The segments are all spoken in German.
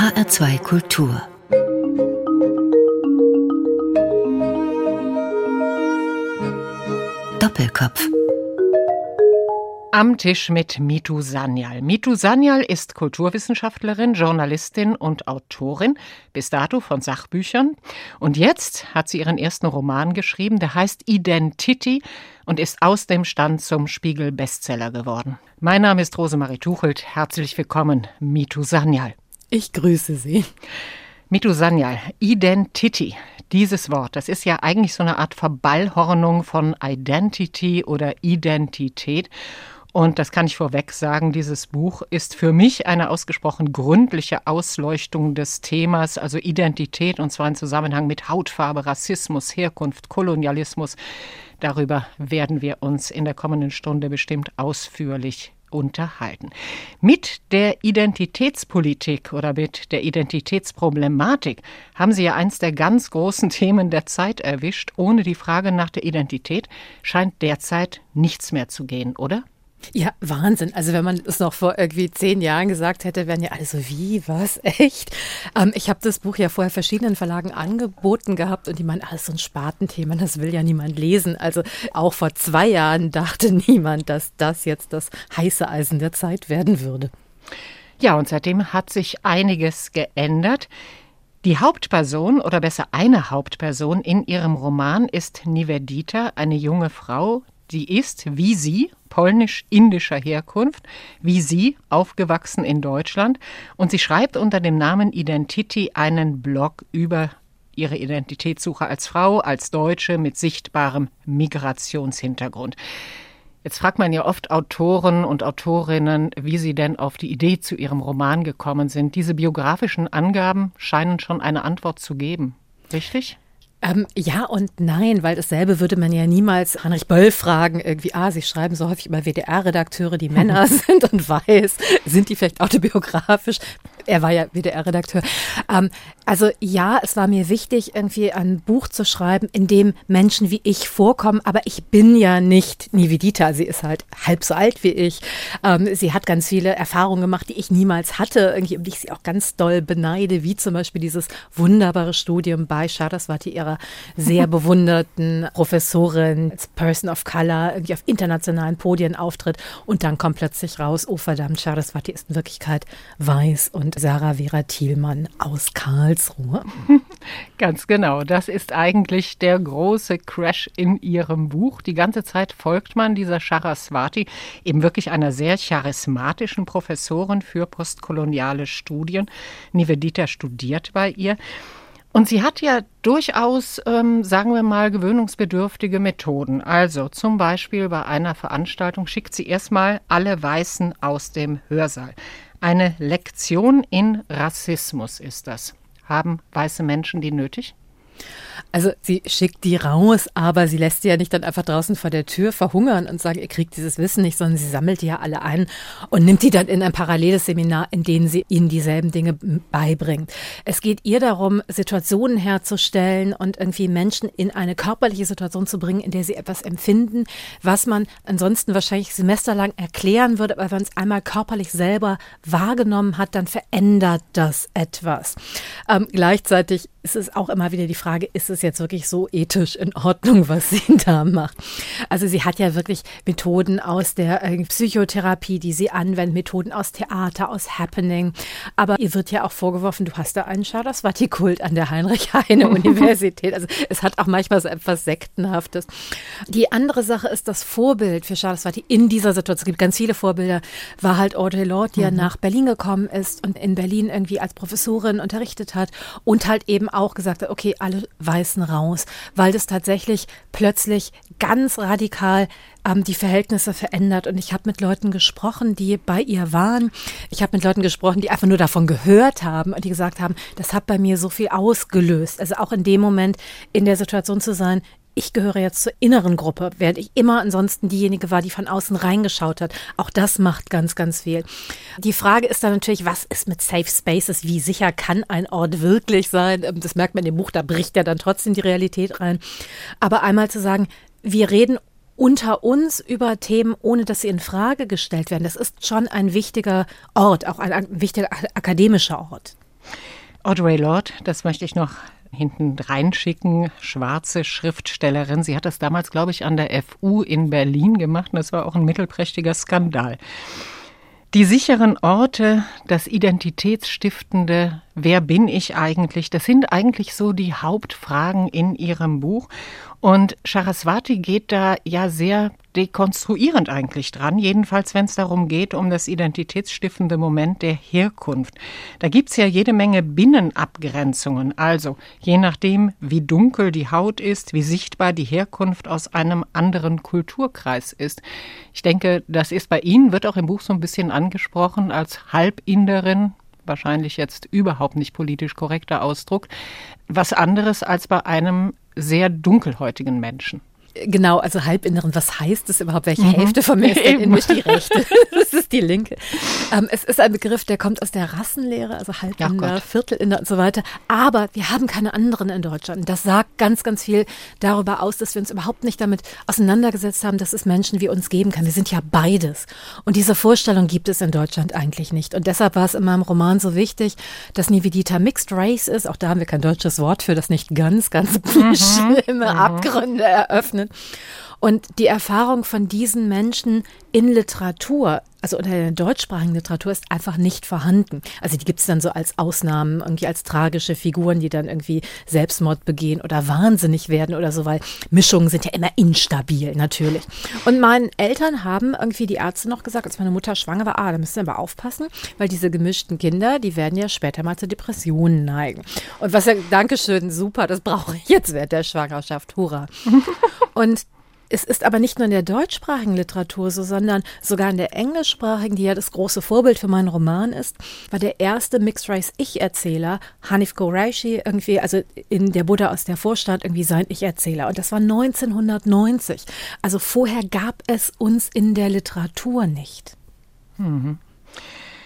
HR2 Kultur Doppelkopf am Tisch mit Mitu Sanyal. Mitu Sanyal ist Kulturwissenschaftlerin, Journalistin und Autorin, bis dato von Sachbüchern. Und jetzt hat sie ihren ersten Roman geschrieben, der heißt Identity und ist aus dem Stand zum Spiegel Bestseller geworden. Mein Name ist Rosemarie Tuchelt. Herzlich willkommen, Mitu Sanyal. Ich grüße Sie. Mitu Sanyal, Identity. Dieses Wort, das ist ja eigentlich so eine Art Verballhornung von Identity oder Identität. Und das kann ich vorweg sagen, dieses Buch ist für mich eine ausgesprochen gründliche Ausleuchtung des Themas, also Identität, und zwar im Zusammenhang mit Hautfarbe, Rassismus, Herkunft, Kolonialismus. Darüber werden wir uns in der kommenden Stunde bestimmt ausführlich unterhalten. Mit der Identitätspolitik oder mit der Identitätsproblematik haben Sie ja eins der ganz großen Themen der Zeit erwischt. Ohne die Frage nach der Identität scheint derzeit nichts mehr zu gehen, oder? Ja, Wahnsinn. Also wenn man es noch vor irgendwie zehn Jahren gesagt hätte, wären ja alle so, wie, was, echt? Ähm, ich habe das Buch ja vorher verschiedenen Verlagen angeboten gehabt und die meinen, alles so ein Spatenthema, das will ja niemand lesen. Also auch vor zwei Jahren dachte niemand, dass das jetzt das heiße Eisen der Zeit werden würde. Ja, und seitdem hat sich einiges geändert. Die Hauptperson oder besser eine Hauptperson in ihrem Roman ist Nivedita, eine junge Frau, die ist, wie sie, polnisch-indischer Herkunft, wie sie, aufgewachsen in Deutschland. Und sie schreibt unter dem Namen Identity einen Blog über ihre Identitätssuche als Frau, als Deutsche mit sichtbarem Migrationshintergrund. Jetzt fragt man ja oft Autoren und Autorinnen, wie sie denn auf die Idee zu ihrem Roman gekommen sind. Diese biografischen Angaben scheinen schon eine Antwort zu geben. Richtig? Ähm, ja und nein, weil dasselbe würde man ja niemals Heinrich Böll fragen, irgendwie, ah, Sie schreiben so häufig über WDR-Redakteure, die Männer sind und weiß, sind die vielleicht autobiografisch? Er war ja WDR-Redakteur. Ähm, also ja, es war mir wichtig, irgendwie ein Buch zu schreiben, in dem Menschen wie ich vorkommen, aber ich bin ja nicht Nivedita. Sie ist halt halb so alt wie ich. Ähm, sie hat ganz viele Erfahrungen gemacht, die ich niemals hatte, irgendwie, um die ich sie auch ganz doll beneide, wie zum Beispiel dieses wunderbare Studium bei Saraswati, ihrer sehr bewunderten Professorin, als Person of Color, irgendwie auf internationalen Podien auftritt und dann kommt plötzlich raus, oh verdammt, Saraswati ist in Wirklichkeit weiß und Sarah Vera Thielmann aus Karlsruhe. Ganz genau. Das ist eigentlich der große Crash in ihrem Buch. Die ganze Zeit folgt man dieser Saraswati, eben wirklich einer sehr charismatischen Professorin für postkoloniale Studien. Nivedita studiert bei ihr. Und sie hat ja durchaus, ähm, sagen wir mal, gewöhnungsbedürftige Methoden. Also zum Beispiel bei einer Veranstaltung schickt sie erstmal alle Weißen aus dem Hörsaal. Eine Lektion in Rassismus ist das. Haben weiße Menschen die nötig? Also sie schickt die raus, aber sie lässt die ja nicht dann einfach draußen vor der Tür verhungern und sagt, ihr kriegt dieses Wissen nicht, sondern sie sammelt die ja alle ein und nimmt die dann in ein paralleles Seminar, in dem sie ihnen dieselben Dinge beibringt. Es geht ihr darum, Situationen herzustellen und irgendwie Menschen in eine körperliche Situation zu bringen, in der sie etwas empfinden, was man ansonsten wahrscheinlich semesterlang erklären würde, aber wenn es einmal körperlich selber wahrgenommen hat, dann verändert das etwas. Ähm, gleichzeitig ist es auch immer wieder die Frage, ist es jetzt wirklich so ethisch in Ordnung, was sie da macht? Also sie hat ja wirklich Methoden aus der äh, Psychotherapie, die sie anwendet, Methoden aus Theater, aus Happening. Aber ihr wird ja auch vorgeworfen, du hast da einen Charaswati-Kult an der Heinrich-Heine-Universität. Also es hat auch manchmal so etwas Sektenhaftes. Die andere Sache ist das Vorbild für Charaswati in dieser Situation. Es gibt ganz viele Vorbilder. War halt Audre Lorde, die mhm. ja nach Berlin gekommen ist und in Berlin irgendwie als Professorin unterrichtet hat und halt eben auch gesagt hat, okay, alle Weißen raus, weil das tatsächlich plötzlich ganz radikal ähm, die Verhältnisse verändert. Und ich habe mit Leuten gesprochen, die bei ihr waren. Ich habe mit Leuten gesprochen, die einfach nur davon gehört haben und die gesagt haben, das hat bei mir so viel ausgelöst. Also auch in dem Moment in der Situation zu sein, ich gehöre jetzt zur inneren Gruppe, während ich immer ansonsten diejenige war, die von außen reingeschaut hat. Auch das macht ganz, ganz viel. Die Frage ist dann natürlich, was ist mit Safe Spaces? Wie sicher kann ein Ort wirklich sein? Ähm, das merkt man in dem Buch, da bricht ja dann trotzdem die Realität rein. Aber einmal zu sagen, wir reden unter uns über Themen, ohne dass sie in Frage gestellt werden. Das ist schon ein wichtiger Ort, auch ein, ein wichtiger akademischer Ort. Audrey Lorde, das möchte ich noch hinten reinschicken, schwarze Schriftstellerin. Sie hat das damals, glaube ich, an der FU in Berlin gemacht und das war auch ein mittelprächtiger Skandal. Die sicheren Orte, das Identitätsstiftende, wer bin ich eigentlich, das sind eigentlich so die Hauptfragen in ihrem Buch. Und Saraswati geht da ja sehr dekonstruierend eigentlich dran, jedenfalls wenn es darum geht, um das identitätsstiftende Moment der Herkunft. Da gibt's ja jede Menge Binnenabgrenzungen, also je nachdem, wie dunkel die Haut ist, wie sichtbar die Herkunft aus einem anderen Kulturkreis ist. Ich denke, das ist bei Ihnen, wird auch im Buch so ein bisschen angesprochen, als Halbinderin, wahrscheinlich jetzt überhaupt nicht politisch korrekter Ausdruck, was anderes als bei einem sehr dunkelhäutigen Menschen. Genau, also Halbinneren, was heißt das überhaupt? Welche mhm. Hälfte von mir ist denn in mich die rechte? das ist die linke. Ähm, es ist ein Begriff, der kommt aus der Rassenlehre, also Halbinder, Viertelinder und so weiter. Aber wir haben keine anderen in Deutschland. Das sagt ganz, ganz viel darüber aus, dass wir uns überhaupt nicht damit auseinandergesetzt haben, dass es Menschen wie uns geben kann. Wir sind ja beides. Und diese Vorstellung gibt es in Deutschland eigentlich nicht. Und deshalb war es in meinem Roman so wichtig, dass Nivedita Mixed Race ist. Auch da haben wir kein deutsches Wort für, das nicht ganz, ganz mhm. schlimme mhm. Abgründe eröffnet berechnet. Und die Erfahrung von diesen Menschen in Literatur, also unter der deutschsprachigen Literatur, ist einfach nicht vorhanden. Also die gibt es dann so als Ausnahmen, irgendwie als tragische Figuren, die dann irgendwie Selbstmord begehen oder wahnsinnig werden oder so, weil Mischungen sind ja immer instabil, natürlich. Und meinen Eltern haben irgendwie die Ärzte noch gesagt, als meine Mutter schwanger war, ah, da müssen wir aber aufpassen, weil diese gemischten Kinder, die werden ja später mal zu Depressionen neigen. Und was ja, Dankeschön, super, das brauche ich jetzt während der Schwangerschaft, hurra. Und es ist aber nicht nur in der deutschsprachigen Literatur so, sondern sogar in der englischsprachigen, die ja das große Vorbild für meinen Roman ist, war der erste Mixed Race Ich-Erzähler Hanif Qureshi irgendwie, also in Der Buddha aus der Vorstadt irgendwie sein Ich-Erzähler. Und das war 1990. Also vorher gab es uns in der Literatur nicht. Mhm.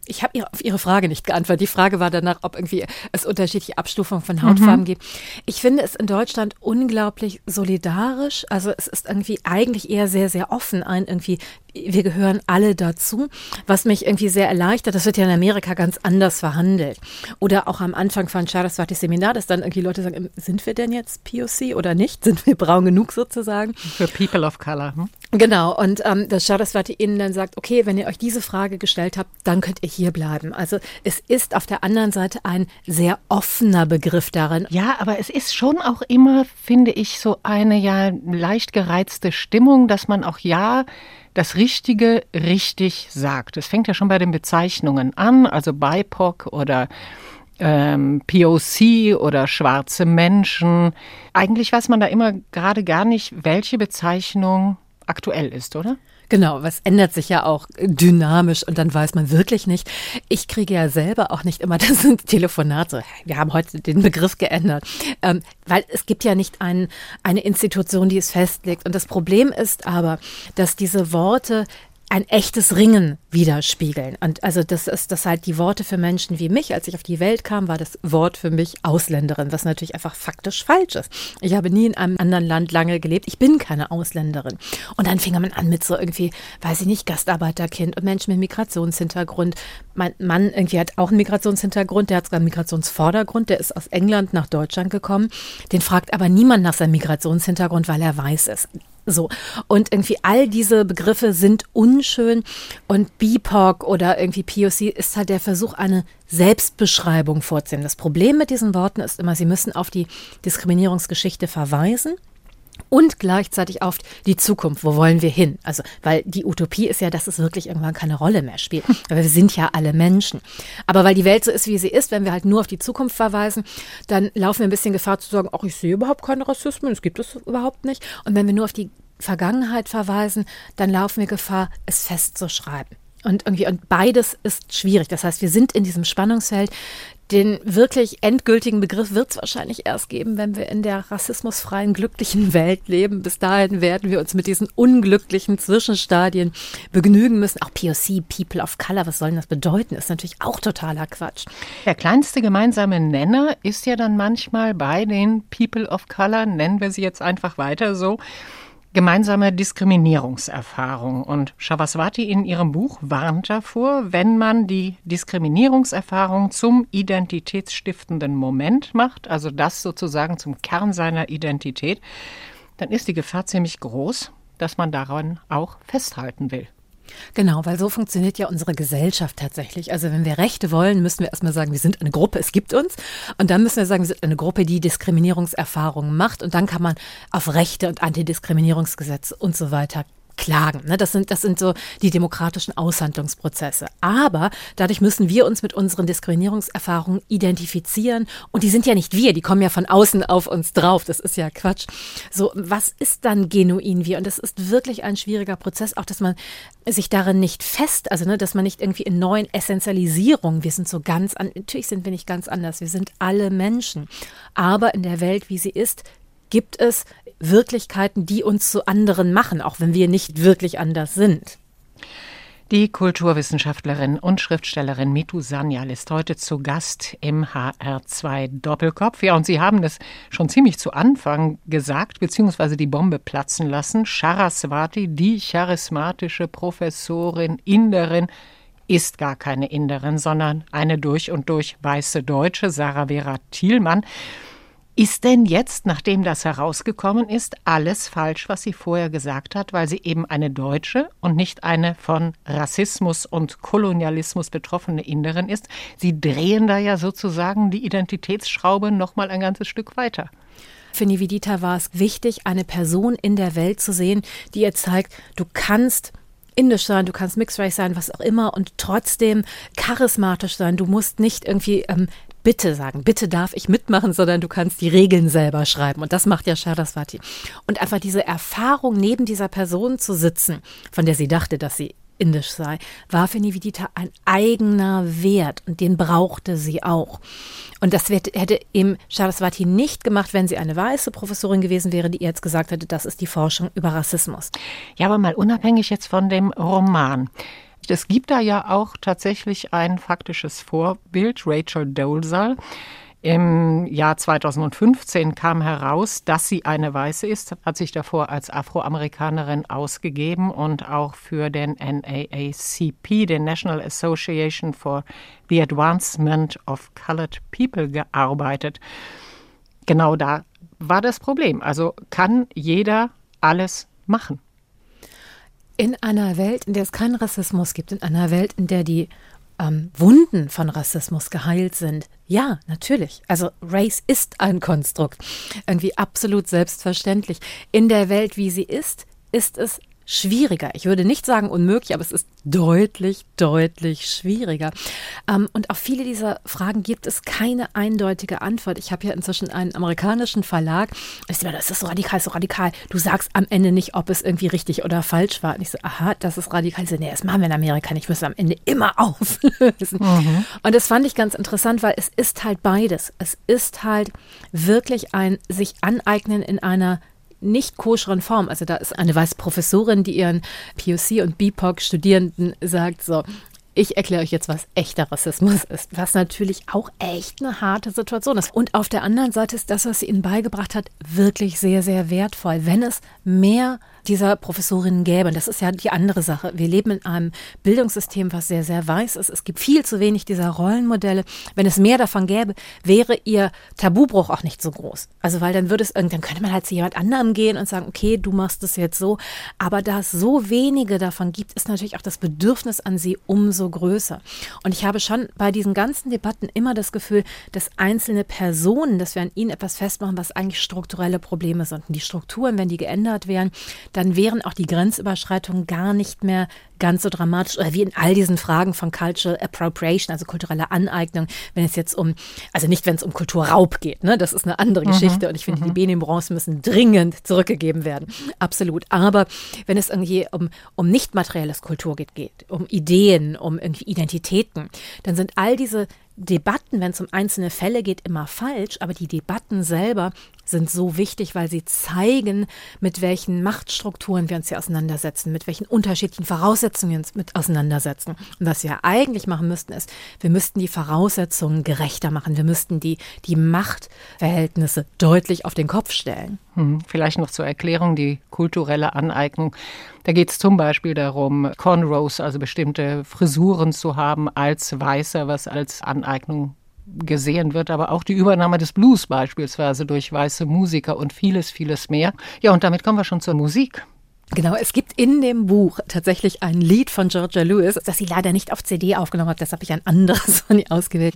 Ich habe auf Ihre Frage nicht geantwortet. Die Frage war danach, ob irgendwie es unterschiedliche Abstufungen von Hautfarben mhm. gibt. Ich finde es in Deutschland unglaublich solidarisch. Also es ist irgendwie eigentlich eher sehr, sehr offen ein irgendwie wir gehören alle dazu, was mich irgendwie sehr erleichtert. Das wird ja in Amerika ganz anders verhandelt. Oder auch am Anfang von Saraswati Seminar, dass dann irgendwie Leute sagen, sind wir denn jetzt POC oder nicht? Sind wir braun genug sozusagen? Für People of Color. Hm? Genau, und ähm, dass Saraswati ihnen dann sagt, okay, wenn ihr euch diese Frage gestellt habt, dann könnt ihr hier bleiben. Also es ist auf der anderen Seite ein sehr offener Begriff darin. Ja, aber es ist schon auch immer, finde ich, so eine ja leicht gereizte Stimmung, dass man auch ja das Richtige richtig sagt. Es fängt ja schon bei den Bezeichnungen an, also BIPOC oder ähm, POC oder schwarze Menschen. Eigentlich weiß man da immer gerade gar nicht, welche Bezeichnung aktuell ist, oder? Genau, was ändert sich ja auch dynamisch und dann weiß man wirklich nicht. Ich kriege ja selber auch nicht immer das Telefonat so, wir haben heute den Begriff geändert, ähm, weil es gibt ja nicht ein, eine Institution, die es festlegt. Und das Problem ist aber, dass diese Worte ein echtes Ringen widerspiegeln. Und also das ist das halt die Worte für Menschen wie mich. Als ich auf die Welt kam, war das Wort für mich Ausländerin, was natürlich einfach faktisch falsch ist. Ich habe nie in einem anderen Land lange gelebt. Ich bin keine Ausländerin. Und dann fing man an mit so irgendwie, weiß ich nicht, Gastarbeiterkind und Menschen mit Migrationshintergrund. Mein Mann irgendwie hat auch einen Migrationshintergrund, der hat sogar einen Migrationsvordergrund, der ist aus England nach Deutschland gekommen. Den fragt aber niemand nach seinem Migrationshintergrund, weil er weiß es. So. Und irgendwie all diese Begriffe sind unschön und BIPOC oder irgendwie POC ist halt der Versuch, eine Selbstbeschreibung vorzunehmen. Das Problem mit diesen Worten ist immer, sie müssen auf die Diskriminierungsgeschichte verweisen und gleichzeitig auf die Zukunft. Wo wollen wir hin? Also, weil die Utopie ist ja, dass es wirklich irgendwann keine Rolle mehr spielt. Aber wir sind ja alle Menschen. Aber weil die Welt so ist, wie sie ist, wenn wir halt nur auf die Zukunft verweisen, dann laufen wir ein bisschen Gefahr zu sagen, ach, ich sehe überhaupt keinen Rassismus, es gibt es überhaupt nicht. Und wenn wir nur auf die Vergangenheit verweisen, dann laufen wir Gefahr, es festzuschreiben. Und irgendwie, und beides ist schwierig. Das heißt, wir sind in diesem Spannungsfeld. Den wirklich endgültigen Begriff wird es wahrscheinlich erst geben, wenn wir in der rassismusfreien, glücklichen Welt leben. Bis dahin werden wir uns mit diesen unglücklichen Zwischenstadien begnügen müssen. Auch POC, People of Color, was soll denn das bedeuten? Ist natürlich auch totaler Quatsch. Der kleinste gemeinsame Nenner ist ja dann manchmal bei den People of Color, nennen wir sie jetzt einfach weiter so, gemeinsame Diskriminierungserfahrung. Und Shavaswati in ihrem Buch warnt davor, wenn man die Diskriminierungserfahrung zum identitätsstiftenden Moment macht, also das sozusagen zum Kern seiner Identität, dann ist die Gefahr ziemlich groß, dass man daran auch festhalten will. Genau, weil so funktioniert ja unsere Gesellschaft tatsächlich. Also wenn wir Rechte wollen, müssen wir erstmal sagen, wir sind eine Gruppe, es gibt uns. Und dann müssen wir sagen, wir sind eine Gruppe, die Diskriminierungserfahrungen macht. Und dann kann man auf Rechte und Antidiskriminierungsgesetze und so weiter klagen. Ne? Das, sind, das sind so die demokratischen Aushandlungsprozesse. Aber dadurch müssen wir uns mit unseren Diskriminierungserfahrungen identifizieren. Und die sind ja nicht wir, die kommen ja von außen auf uns drauf. Das ist ja Quatsch. So, was ist dann genuin wir? Und das ist wirklich ein schwieriger Prozess, auch dass man sich darin nicht fest, also ne, dass man nicht irgendwie in neuen Essentialisierungen, wir sind so ganz, an, natürlich sind wir nicht ganz anders, wir sind alle Menschen. Aber in der Welt, wie sie ist, gibt es Wirklichkeiten, die uns zu anderen machen, auch wenn wir nicht wirklich anders sind. Die Kulturwissenschaftlerin und Schriftstellerin Mitu Sanyal ist heute zu Gast im HR2 Doppelkopf. Ja, und Sie haben es schon ziemlich zu Anfang gesagt, beziehungsweise die Bombe platzen lassen. Charaswati, die charismatische Professorin, Inderin, ist gar keine Inderin, sondern eine durch und durch weiße Deutsche, Sarah Vera Thielmann. Ist denn jetzt, nachdem das herausgekommen ist, alles falsch, was sie vorher gesagt hat, weil sie eben eine Deutsche und nicht eine von Rassismus und Kolonialismus betroffene Inderin ist? Sie drehen da ja sozusagen die Identitätsschraube noch mal ein ganzes Stück weiter. Für Nivedita war es wichtig, eine Person in der Welt zu sehen, die ihr zeigt, du kannst indisch sein, du kannst Mixed Race sein, was auch immer und trotzdem charismatisch sein. Du musst nicht irgendwie ähm, bitte sagen, bitte darf ich mitmachen, sondern du kannst die Regeln selber schreiben. Und das macht ja Shardaswati. Und einfach diese Erfahrung, neben dieser Person zu sitzen, von der sie dachte, dass sie indisch sei, war für Nivedita ein eigener Wert und den brauchte sie auch. Und das hätte eben Saraswati nicht gemacht, wenn sie eine weiße Professorin gewesen wäre, die jetzt gesagt hätte, das ist die Forschung über Rassismus. Ja, aber mal unabhängig jetzt von dem Roman. Es gibt da ja auch tatsächlich ein faktisches Vorbild, Rachel Dolezal. Im Jahr 2015 kam heraus, dass sie eine Weiße ist, hat sich davor als Afroamerikanerin ausgegeben und auch für den NAACP, den National Association for the Advancement of Colored People, gearbeitet. Genau da war das Problem. Also kann jeder alles machen. In einer Welt, in der es keinen Rassismus gibt, in einer Welt, in der die ähm, Wunden von Rassismus geheilt sind, ja, natürlich. Also Race ist ein Konstrukt. Irgendwie absolut selbstverständlich. In der Welt, wie sie ist, ist es schwieriger. Ich würde nicht sagen unmöglich, aber es ist deutlich, deutlich schwieriger. Ähm, und auf viele dieser Fragen gibt es keine eindeutige Antwort. Ich habe ja inzwischen einen amerikanischen Verlag. Das ist so radikal, so radikal. Du sagst am Ende nicht, ob es irgendwie richtig oder falsch war. Und ich so, aha, das ist radikal. Ich so, nee, das machen wir in Amerika nicht. Ich muss am Ende immer auflösen. Mhm. Und das fand ich ganz interessant, weil es ist halt beides. Es ist halt wirklich ein sich aneignen in einer nicht koscheren Form. Also da ist eine weiße Professorin, die ihren POC und BIPOC-Studierenden sagt, so, ich erkläre euch jetzt, was echter Rassismus ist, was natürlich auch echt eine harte Situation ist. Und auf der anderen Seite ist das, was sie ihnen beigebracht hat, wirklich sehr, sehr wertvoll. Wenn es mehr dieser Professorinnen gäbe. Und das ist ja die andere Sache. Wir leben in einem Bildungssystem, was sehr, sehr weiß ist. Es gibt viel zu wenig dieser Rollenmodelle. Wenn es mehr davon gäbe, wäre ihr Tabubruch auch nicht so groß. Also, weil dann würde es irgendwann könnte man halt zu jemand anderem gehen und sagen, okay, du machst es jetzt so. Aber da es so wenige davon gibt, ist natürlich auch das Bedürfnis an sie umso größer. Und ich habe schon bei diesen ganzen Debatten immer das Gefühl, dass einzelne Personen, dass wir an ihnen etwas festmachen, was eigentlich strukturelle Probleme sind. Und die Strukturen, wenn die geändert wären, dann wären auch die Grenzüberschreitungen gar nicht mehr ganz so dramatisch oder wie in all diesen Fragen von Cultural Appropriation, also kulturelle Aneignung, wenn es jetzt um, also nicht wenn es um Kulturraub geht, ne, das ist eine andere mhm. Geschichte und ich finde, mhm. die Benin Bronze müssen dringend zurückgegeben werden, absolut. Aber wenn es irgendwie um, um nicht materielles Kultur geht, geht, um Ideen, um irgendwie Identitäten, dann sind all diese Debatten, wenn es um einzelne Fälle geht, immer falsch, aber die Debatten selber sind so wichtig, weil sie zeigen, mit welchen Machtstrukturen wir uns hier auseinandersetzen, mit welchen unterschiedlichen Voraussetzungen wir uns mit auseinandersetzen. Und was wir eigentlich machen müssten, ist, wir müssten die Voraussetzungen gerechter machen. Wir müssten die, die Machtverhältnisse deutlich auf den Kopf stellen. Hm, vielleicht noch zur Erklärung die kulturelle Aneignung. Da geht es zum Beispiel darum, Cornrows, also bestimmte Frisuren zu haben als Weißer, was als Aneignung gesehen wird, aber auch die Übernahme des Blues beispielsweise durch weiße Musiker und vieles, vieles mehr. Ja, und damit kommen wir schon zur Musik. Genau, es gibt in dem Buch tatsächlich ein Lied von Georgia Lewis, das sie leider nicht auf CD aufgenommen hat, deshalb habe ich ein anderes von ihr ausgewählt.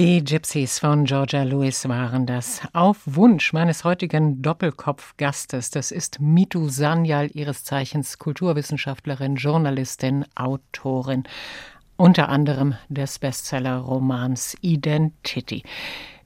Die Gypsies von Georgia Lewis waren das. Auf Wunsch meines heutigen Doppelkopfgastes, das ist Mitu Sanyal, ihres Zeichens Kulturwissenschaftlerin, Journalistin, Autorin, unter anderem des Bestseller-Romans Identity.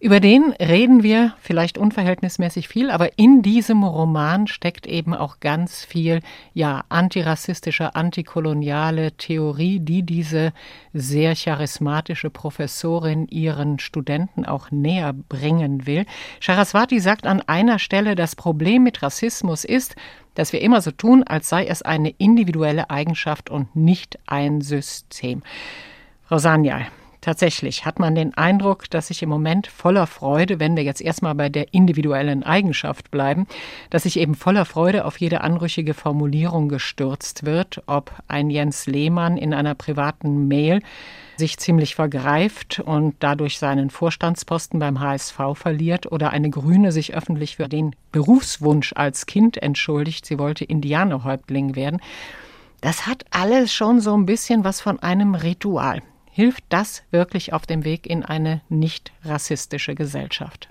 Über den reden wir vielleicht unverhältnismäßig viel, aber in diesem Roman steckt eben auch ganz viel, ja, antirassistische, antikoloniale Theorie, die diese sehr charismatische Professorin ihren Studenten auch näher bringen will. Saraswati sagt an einer Stelle, das Problem mit Rassismus ist, dass wir immer so tun, als sei es eine individuelle Eigenschaft und nicht ein System. Rosania, Tatsächlich hat man den Eindruck, dass sich im Moment voller Freude, wenn wir jetzt erstmal bei der individuellen Eigenschaft bleiben, dass sich eben voller Freude auf jede anrüchige Formulierung gestürzt wird, ob ein Jens Lehmann in einer privaten Mail sich ziemlich vergreift und dadurch seinen Vorstandsposten beim HSV verliert oder eine Grüne sich öffentlich für den Berufswunsch als Kind entschuldigt, sie wollte Indianerhäuptling werden. Das hat alles schon so ein bisschen was von einem Ritual. Hilft das wirklich auf dem Weg in eine nicht rassistische Gesellschaft?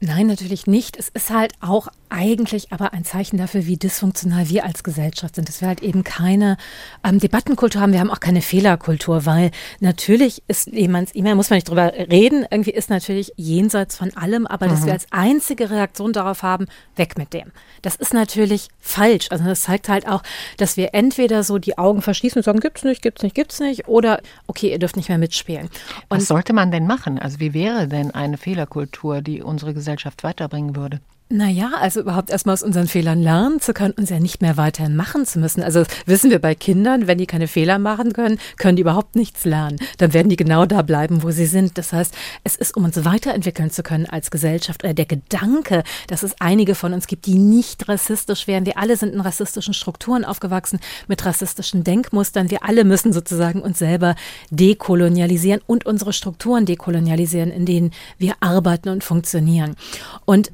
Nein, natürlich nicht. Es ist halt auch eigentlich aber ein Zeichen dafür, wie dysfunktional wir als Gesellschaft sind, dass wir halt eben keine ähm, Debattenkultur haben. Wir haben auch keine Fehlerkultur, weil natürlich ist jemands E-Mail, muss man nicht drüber reden, irgendwie ist natürlich jenseits von allem, aber mhm. dass wir als einzige Reaktion darauf haben, weg mit dem. Das ist natürlich falsch. Also das zeigt halt auch, dass wir entweder so die Augen verschließen und sagen, gibt's nicht, gibt's nicht, gibt's nicht, oder okay, ihr dürft nicht mehr mitspielen. Und Was sollte man denn machen? Also wie wäre denn eine Fehlerkultur, die unsere Gesellschaft weiterbringen würde? Naja, also überhaupt erstmal aus unseren Fehlern lernen zu können und ja nicht mehr weiterhin machen zu müssen. Also wissen wir bei Kindern, wenn die keine Fehler machen können, können die überhaupt nichts lernen. Dann werden die genau da bleiben, wo sie sind. Das heißt, es ist, um uns weiterentwickeln zu können als Gesellschaft oder der Gedanke, dass es einige von uns gibt, die nicht rassistisch wären. Wir alle sind in rassistischen Strukturen aufgewachsen, mit rassistischen Denkmustern. Wir alle müssen sozusagen uns selber dekolonialisieren und unsere Strukturen dekolonialisieren, in denen wir arbeiten und funktionieren. Und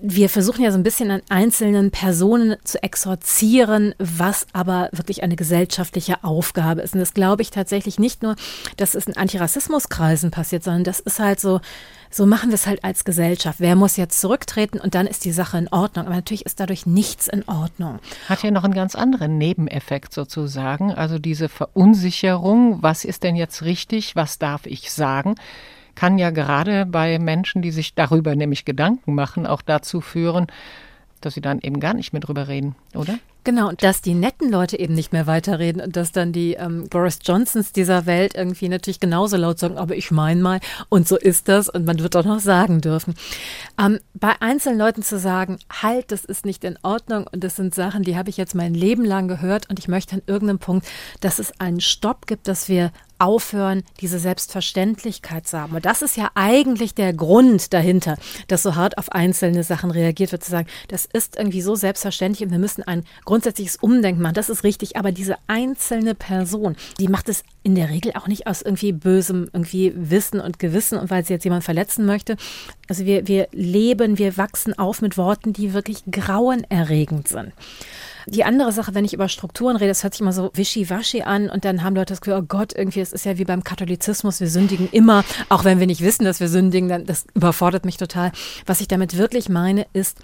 wir versuchen ja so ein bisschen an einzelnen Personen zu exorzieren, was aber wirklich eine gesellschaftliche Aufgabe ist. Und das glaube ich tatsächlich nicht nur, dass es in Antirassismuskreisen passiert, sondern das ist halt so, so machen wir es halt als Gesellschaft. Wer muss jetzt zurücktreten und dann ist die Sache in Ordnung. Aber natürlich ist dadurch nichts in Ordnung. Hat ja noch einen ganz anderen Nebeneffekt sozusagen. Also diese Verunsicherung, was ist denn jetzt richtig, was darf ich sagen? Kann ja gerade bei Menschen, die sich darüber nämlich Gedanken machen, auch dazu führen, dass sie dann eben gar nicht mehr drüber reden, oder? Genau, und dass die netten Leute eben nicht mehr weiterreden und dass dann die ähm, Boris Johnsons dieser Welt irgendwie natürlich genauso laut sagen, aber ich meine mal, und so ist das und man wird auch noch sagen dürfen. Ähm, bei einzelnen Leuten zu sagen, halt, das ist nicht in Ordnung und das sind Sachen, die habe ich jetzt mein Leben lang gehört und ich möchte an irgendeinem Punkt, dass es einen Stopp gibt, dass wir aufhören, diese Selbstverständlichkeit zu haben. Und das ist ja eigentlich der Grund dahinter, dass so hart auf einzelne Sachen reagiert wird, zu sagen, das ist irgendwie so selbstverständlich und wir müssen ein grundsätzliches Umdenken machen. Das ist richtig. Aber diese einzelne Person, die macht es in der Regel auch nicht aus irgendwie bösem irgendwie Wissen und Gewissen und weil sie jetzt jemand verletzen möchte. Also wir, wir leben, wir wachsen auf mit Worten, die wirklich grauenerregend sind. Die andere Sache, wenn ich über Strukturen rede, das hört sich immer so wischiwaschi an und dann haben Leute das Gefühl, oh Gott, irgendwie, es ist ja wie beim Katholizismus, wir sündigen immer, auch wenn wir nicht wissen, dass wir sündigen, dann, das überfordert mich total. Was ich damit wirklich meine, ist,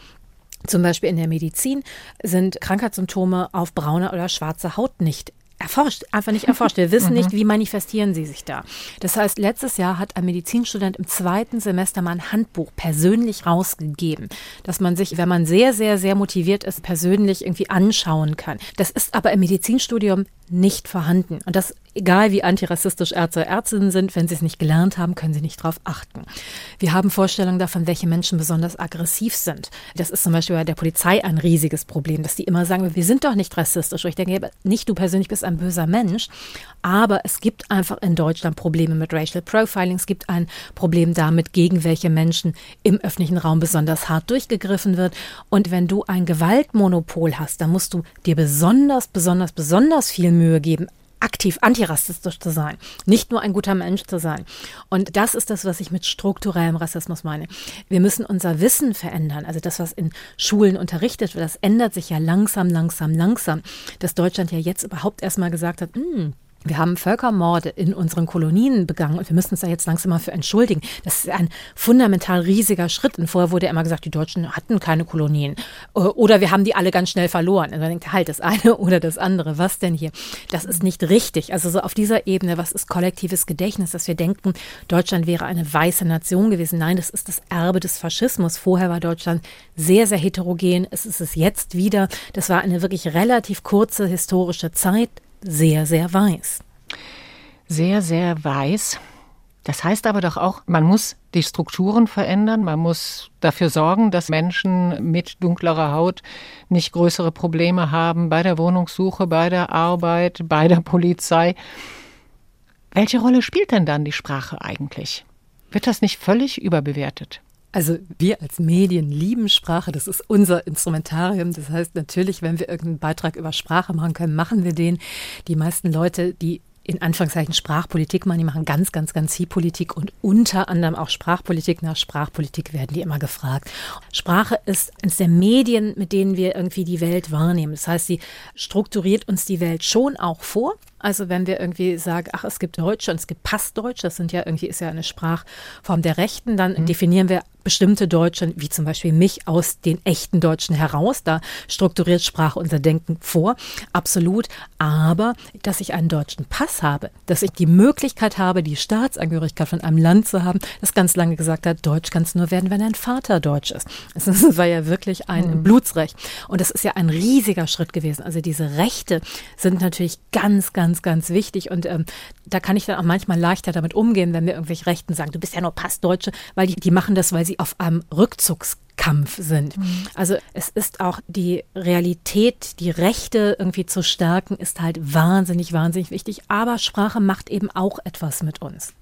zum Beispiel in der Medizin sind Krankheitssymptome auf braune oder schwarze Haut nicht erforscht, einfach nicht erforscht. Wir wissen nicht, mhm. wie manifestieren sie sich da. Das heißt, letztes Jahr hat ein Medizinstudent im zweiten Semester mal ein Handbuch persönlich rausgegeben, dass man sich, wenn man sehr, sehr, sehr motiviert ist, persönlich irgendwie anschauen kann. Das ist aber im Medizinstudium nicht vorhanden. Und das egal wie antirassistisch Ärzte Ärztinnen sind, wenn sie es nicht gelernt haben, können sie nicht darauf achten. Wir haben Vorstellungen davon, welche Menschen besonders aggressiv sind. Das ist zum Beispiel bei der Polizei ein riesiges Problem, dass die immer sagen, wir sind doch nicht rassistisch. Und ich denke, nicht du persönlich bist ein böser Mensch, aber es gibt einfach in Deutschland Probleme mit Racial Profiling. Es gibt ein Problem damit, gegen welche Menschen im öffentlichen Raum besonders hart durchgegriffen wird. Und wenn du ein Gewaltmonopol hast, dann musst du dir besonders, besonders, besonders viel Mühe geben, aktiv antirassistisch zu sein, nicht nur ein guter Mensch zu sein. Und das ist das, was ich mit strukturellem Rassismus meine. Wir müssen unser Wissen verändern. Also das, was in Schulen unterrichtet wird, das ändert sich ja langsam, langsam, langsam. Dass Deutschland ja jetzt überhaupt erstmal gesagt hat, hm, Wir haben Völkermorde in unseren Kolonien begangen und wir müssen uns da jetzt langsam mal für entschuldigen. Das ist ein fundamental riesiger Schritt. Und vorher wurde immer gesagt, die Deutschen hatten keine Kolonien. Äh, oder wir haben die alle ganz schnell verloren. Und dann denkt halt das eine oder das andere. Was denn hier? Das ist nicht richtig. Also so auf dieser Ebene, was ist kollektives Gedächtnis, dass wir denken, Deutschland wäre eine weiße Nation gewesen. Nein, das ist das Erbe des Faschismus. Vorher war Deutschland sehr, sehr heterogen. Es ist es jetzt wieder. Das war eine wirklich relativ kurze historische Zeit sehr, sehr weiß. Sehr, sehr weiß. Das heißt aber doch auch, man muss die Strukturen verändern, man muss dafür sorgen, dass Menschen mit dunklerer Haut nicht größere Probleme haben bei der Wohnungssuche, bei der Arbeit, bei der Polizei. Welche Rolle spielt denn dann die Sprache eigentlich? Wird das nicht völlig überbewertet? Also wir als Medien lieben Sprache, das ist unser Instrumentarium. Das heißt natürlich, wenn wir irgendeinen Beitrag über Sprache machen können, machen wir den. Die meisten Leute, die in Anführungszeichen Sprachpolitik machen, die machen ganz, ganz, ganz viel Politik und unter anderem auch Sprachpolitik. Nach Sprachpolitik werden die immer gefragt. Sprache ist eines der Medien, mit denen wir irgendwie die Welt wahrnehmen. Das heißt, sie strukturiert uns die Welt schon auch vor, also wenn wir irgendwie sagen, ach, es gibt Deutsche und es gibt Passdeutsch, das sind ja irgendwie ist ja eine Sprachform der Rechten, dann mhm. definieren wir bestimmte Deutsche, wie zum Beispiel mich, aus den echten Deutschen heraus. Da strukturiert Sprache unser Denken vor, absolut. Aber dass ich einen deutschen Pass habe, dass ich die Möglichkeit habe, die Staatsangehörigkeit von einem Land zu haben, das ganz lange gesagt hat, Deutsch kann es nur werden, wenn ein Vater Deutsch ist. Das war ja wirklich ein mhm. Blutsrecht. Und das ist ja ein riesiger Schritt gewesen. Also diese Rechte sind natürlich ganz, ganz ganz, ganz wichtig. Und ähm, da kann ich dann auch manchmal leichter damit umgehen, wenn mir irgendwelche Rechten sagen, du bist ja nur Passdeutsche, weil die, die machen das, weil sie auf einem Rückzugskampf sind. Mhm. Also es ist auch die Realität, die Rechte irgendwie zu stärken, ist halt wahnsinnig, wahnsinnig wichtig. Aber Sprache macht eben auch etwas mit uns.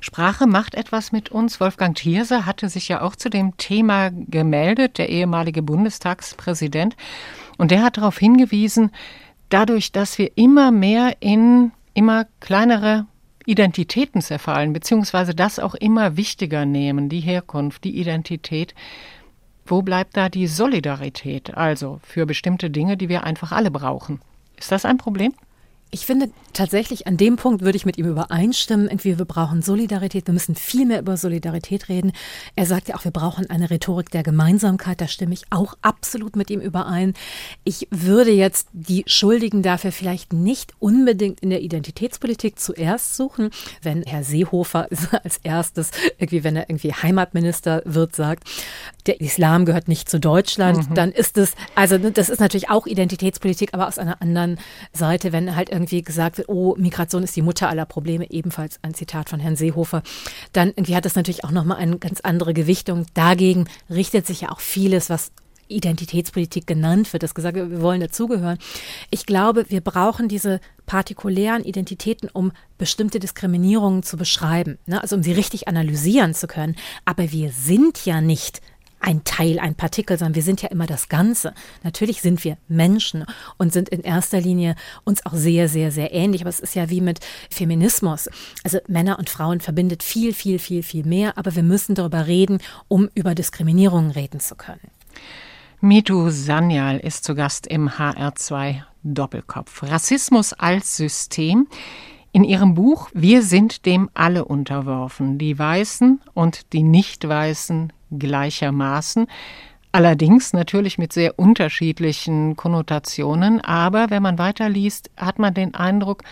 Sprache macht etwas mit uns. Wolfgang Thierse hatte sich ja auch zu dem Thema gemeldet, der ehemalige Bundestagspräsident. Und der hat darauf hingewiesen, dadurch, dass wir immer mehr in immer kleinere Identitäten zerfallen, beziehungsweise das auch immer wichtiger nehmen, die Herkunft, die Identität. Wo bleibt da die Solidarität, also für bestimmte Dinge, die wir einfach alle brauchen? Ist das ein Problem? Ich finde tatsächlich, an dem Punkt würde ich mit ihm übereinstimmen. Irgendwie, wir brauchen Solidarität. Wir müssen viel mehr über Solidarität reden. Er sagt ja auch, wir brauchen eine Rhetorik der Gemeinsamkeit. Da stimme ich auch absolut mit ihm überein. Ich würde jetzt die Schuldigen dafür vielleicht nicht unbedingt in der Identitätspolitik zuerst suchen. Wenn Herr Seehofer als erstes, irgendwie, wenn er irgendwie Heimatminister wird, sagt, der Islam gehört nicht zu Deutschland, mhm. dann ist es, also das ist natürlich auch Identitätspolitik, aber aus einer anderen Seite, wenn halt irgendwie gesagt wird, oh, Migration ist die Mutter aller Probleme, ebenfalls ein Zitat von Herrn Seehofer, dann irgendwie hat das natürlich auch nochmal eine ganz andere Gewichtung. Dagegen richtet sich ja auch vieles, was Identitätspolitik genannt wird, das gesagt wird, wir wollen dazugehören. Ich glaube, wir brauchen diese partikulären Identitäten, um bestimmte Diskriminierungen zu beschreiben, ne? also um sie richtig analysieren zu können. Aber wir sind ja nicht ein Teil, ein Partikel, sondern wir sind ja immer das Ganze. Natürlich sind wir Menschen und sind in erster Linie uns auch sehr, sehr, sehr ähnlich. Aber es ist ja wie mit Feminismus. Also Männer und Frauen verbindet viel, viel, viel, viel mehr. Aber wir müssen darüber reden, um über Diskriminierung reden zu können. Mitu Sanyal ist zu Gast im HR2 Doppelkopf. Rassismus als System. In ihrem Buch Wir sind dem alle unterworfen, die Weißen und die Nicht-Weißen gleichermaßen. Allerdings natürlich mit sehr unterschiedlichen Konnotationen. Aber wenn man weiterliest, hat man den Eindruck,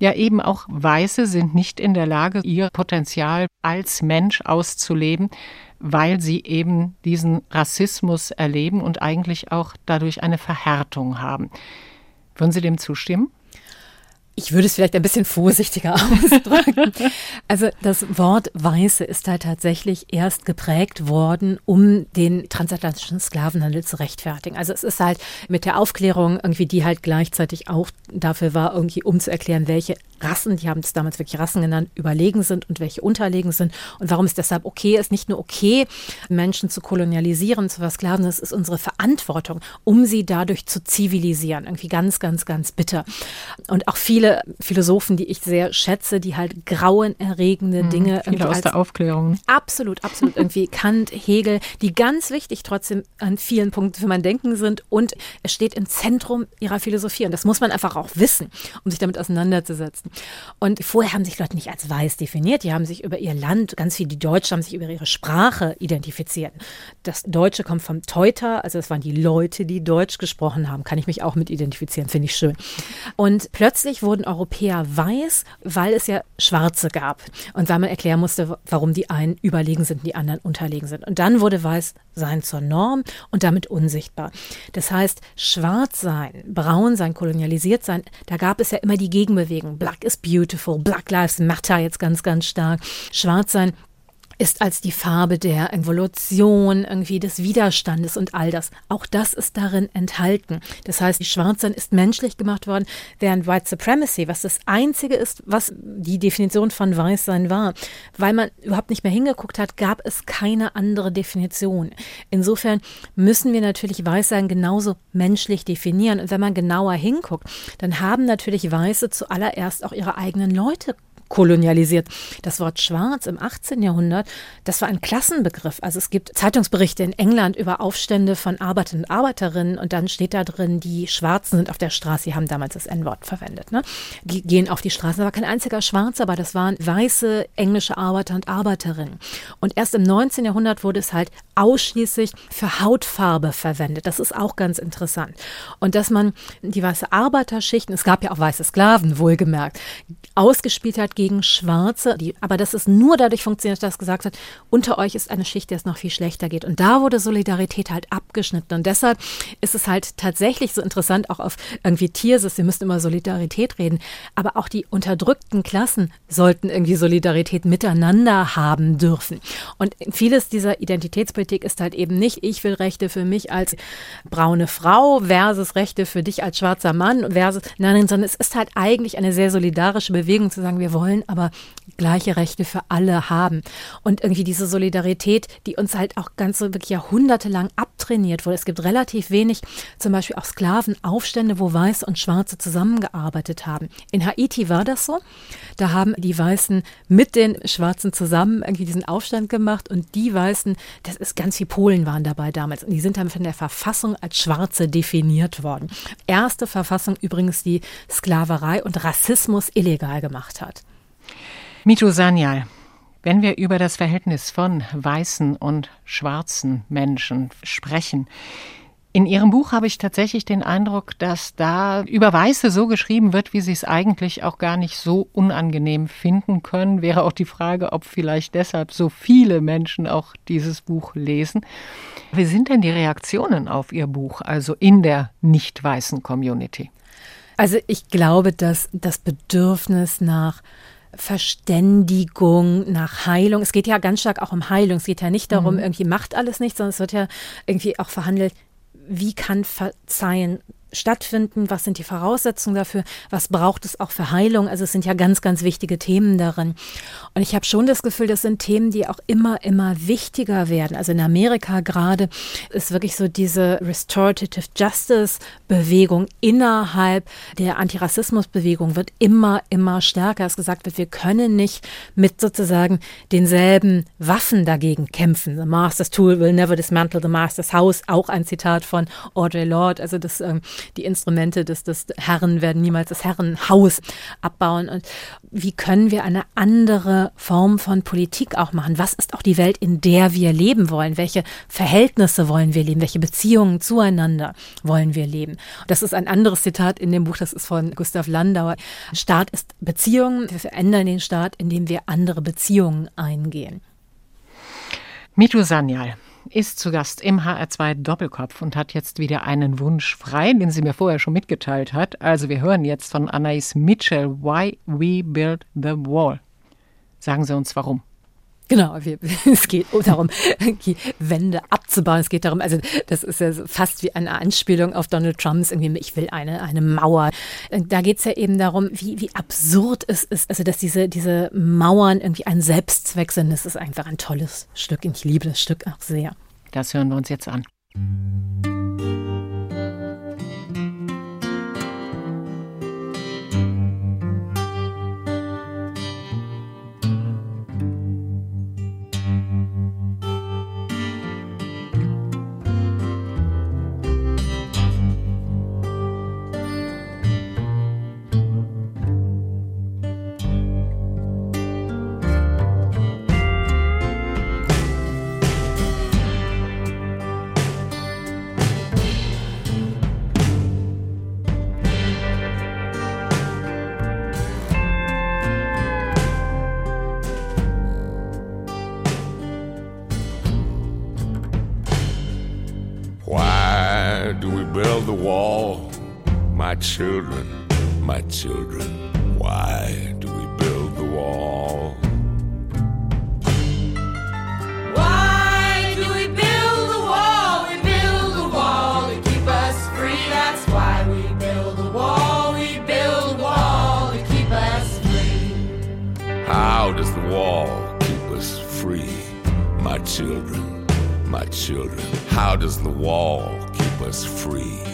ja eben auch Weiße sind nicht in der Lage, ihr Potenzial als Mensch auszuleben, weil sie eben diesen Rassismus erleben und eigentlich auch dadurch eine Verhärtung haben. Würden Sie dem zustimmen? Ich würde es vielleicht ein bisschen vorsichtiger ausdrücken. also das Wort Weiße ist halt tatsächlich erst geprägt worden, um den transatlantischen Sklavenhandel zu rechtfertigen. Also es ist halt mit der Aufklärung irgendwie, die halt gleichzeitig auch dafür war, irgendwie um zu erklären, welche Rassen, die haben es damals wirklich Rassen genannt, überlegen sind und welche unterlegen sind und warum es deshalb okay ist, nicht nur okay, Menschen zu kolonialisieren, zu versklaven, das ist unsere Verantwortung, um sie dadurch zu zivilisieren. Irgendwie ganz, ganz, ganz bitter. Und auch viele Philosophen, die ich sehr schätze, die halt grauenerregende mhm, Dinge. Viele aus der Aufklärung. Absolut, absolut. irgendwie Kant, Hegel, die ganz wichtig trotzdem an vielen Punkten für mein Denken sind und es steht im Zentrum ihrer Philosophie. Und das muss man einfach auch wissen, um sich damit auseinanderzusetzen. Und vorher haben sich Leute nicht als weiß definiert, die haben sich über ihr Land, ganz viele die Deutschen haben sich über ihre Sprache identifiziert. Das Deutsche kommt vom Teuter, also das waren die Leute, die Deutsch gesprochen haben. Kann ich mich auch mit identifizieren, finde ich schön. Und plötzlich wurden Europäer weiß, weil es ja Schwarze gab und weil man erklären musste, warum die einen überlegen sind, die anderen unterlegen sind. Und dann wurde weiß sein zur Norm und damit unsichtbar. Das heißt, schwarz sein, braun sein, kolonialisiert sein, da gab es ja immer die Gegenbewegung. Black is beautiful, Black Lives Matter jetzt ganz, ganz stark. Schwarz sein ist als die Farbe der Evolution, irgendwie des Widerstandes und all das. Auch das ist darin enthalten. Das heißt, die Schwarzsein ist menschlich gemacht worden, während White Supremacy, was das Einzige ist, was die Definition von Weißsein war, weil man überhaupt nicht mehr hingeguckt hat, gab es keine andere Definition. Insofern müssen wir natürlich Weißsein genauso menschlich definieren. Und wenn man genauer hinguckt, dann haben natürlich Weiße zuallererst auch ihre eigenen Leute kolonialisiert. Das Wort schwarz im 18. Jahrhundert, das war ein Klassenbegriff. Also es gibt Zeitungsberichte in England über Aufstände von Arbeitern und Arbeiterinnen und dann steht da drin, die Schwarzen sind auf der Straße, die haben damals das N-Wort verwendet. Ne? Die gehen auf die Straße. Da war kein einziger Schwarzer, aber das waren weiße englische Arbeiter und Arbeiterinnen. Und erst im 19. Jahrhundert wurde es halt ausschließlich für Hautfarbe verwendet. Das ist auch ganz interessant. Und dass man die weiße Arbeiterschichten, es gab ja auch weiße Sklaven, wohlgemerkt, ausgespielt hat gegen Schwarze. Die, aber dass es nur dadurch funktioniert, dass es gesagt hat, unter euch ist eine Schicht, der es noch viel schlechter geht. Und da wurde Solidarität halt abgeschnitten. Und deshalb ist es halt tatsächlich so interessant, auch auf irgendwie Tiersis, wir müssen immer Solidarität reden, aber auch die unterdrückten Klassen sollten irgendwie Solidarität miteinander haben dürfen. Und vieles dieser Identitätspolitik ist halt eben nicht, ich will Rechte für mich als braune Frau versus Rechte für dich als schwarzer Mann versus, nein, sondern es ist halt eigentlich eine sehr solidarische Bewegung zu sagen, wir wollen wollen aber gleiche Rechte für alle haben. Und irgendwie diese Solidarität, die uns halt auch ganz so wirklich jahrhundertelang abtrainiert wurde. Es gibt relativ wenig, zum Beispiel auch Sklavenaufstände, wo Weiße und Schwarze zusammengearbeitet haben. In Haiti war das so. Da haben die Weißen mit den Schwarzen zusammen irgendwie diesen Aufstand gemacht und die Weißen, das ist ganz wie Polen waren dabei damals und die sind dann von der Verfassung als Schwarze definiert worden. Erste Verfassung übrigens, die Sklaverei und Rassismus illegal gemacht hat. Mito Sanyal, wenn wir über das Verhältnis von weißen und schwarzen Menschen sprechen, in Ihrem Buch habe ich tatsächlich den Eindruck, dass da über Weiße so geschrieben wird, wie Sie es eigentlich auch gar nicht so unangenehm finden können. Wäre auch die Frage, ob vielleicht deshalb so viele Menschen auch dieses Buch lesen. Wie sind denn die Reaktionen auf Ihr Buch, also in der nicht weißen Community? Also ich glaube, dass das Bedürfnis nach Verständigung, nach Heilung. Es geht ja ganz stark auch um Heilung. Es geht ja nicht darum, mhm. irgendwie macht alles nichts, sondern es wird ja irgendwie auch verhandelt, wie kann Verzeihen stattfinden? Was sind die Voraussetzungen dafür? Was braucht es auch für Heilung? Also es sind ja ganz, ganz wichtige Themen darin. Und ich habe schon das Gefühl, das sind Themen, die auch immer, immer wichtiger werden. Also in Amerika gerade ist wirklich so diese Restorative Justice Bewegung innerhalb der Antirassismus-Bewegung wird immer, immer stärker. Es gesagt wird, wir können nicht mit sozusagen denselben Waffen dagegen kämpfen. The Master's Tool will never dismantle the Master's House. Auch ein Zitat von Audre Lorde. Also das ähm, die Instrumente des, des Herren werden niemals das Herrenhaus abbauen. Und wie können wir eine andere Form von Politik auch machen? Was ist auch die Welt, in der wir leben wollen? Welche Verhältnisse wollen wir leben? Welche Beziehungen zueinander wollen wir leben? Das ist ein anderes Zitat in dem Buch, das ist von Gustav Landauer. Staat ist Beziehungen. Wir verändern den Staat, indem wir andere Beziehungen eingehen. Mitu Sanyal ist zu Gast im HR2 Doppelkopf und hat jetzt wieder einen Wunsch frei, den sie mir vorher schon mitgeteilt hat. Also wir hören jetzt von Anais Mitchell Why We Build the Wall. Sagen Sie uns warum. Genau, wir, es geht darum, die Wände abzubauen. Es geht darum, also das ist ja fast wie eine Anspielung auf Donald Trumps, irgendwie, ich will eine, eine Mauer. Da geht es ja eben darum, wie, wie absurd es ist, also dass diese, diese Mauern irgendwie ein Selbstzweck sind. Das ist einfach ein tolles Stück. Ich liebe das Stück auch sehr. Das hören wir uns jetzt an. Children, my children, why do we build the wall? Why do we build the wall? We build the wall to keep us free. That's why we build the wall. We build the wall to keep us free. How does the wall keep us free, my children, my children? How does the wall keep us free?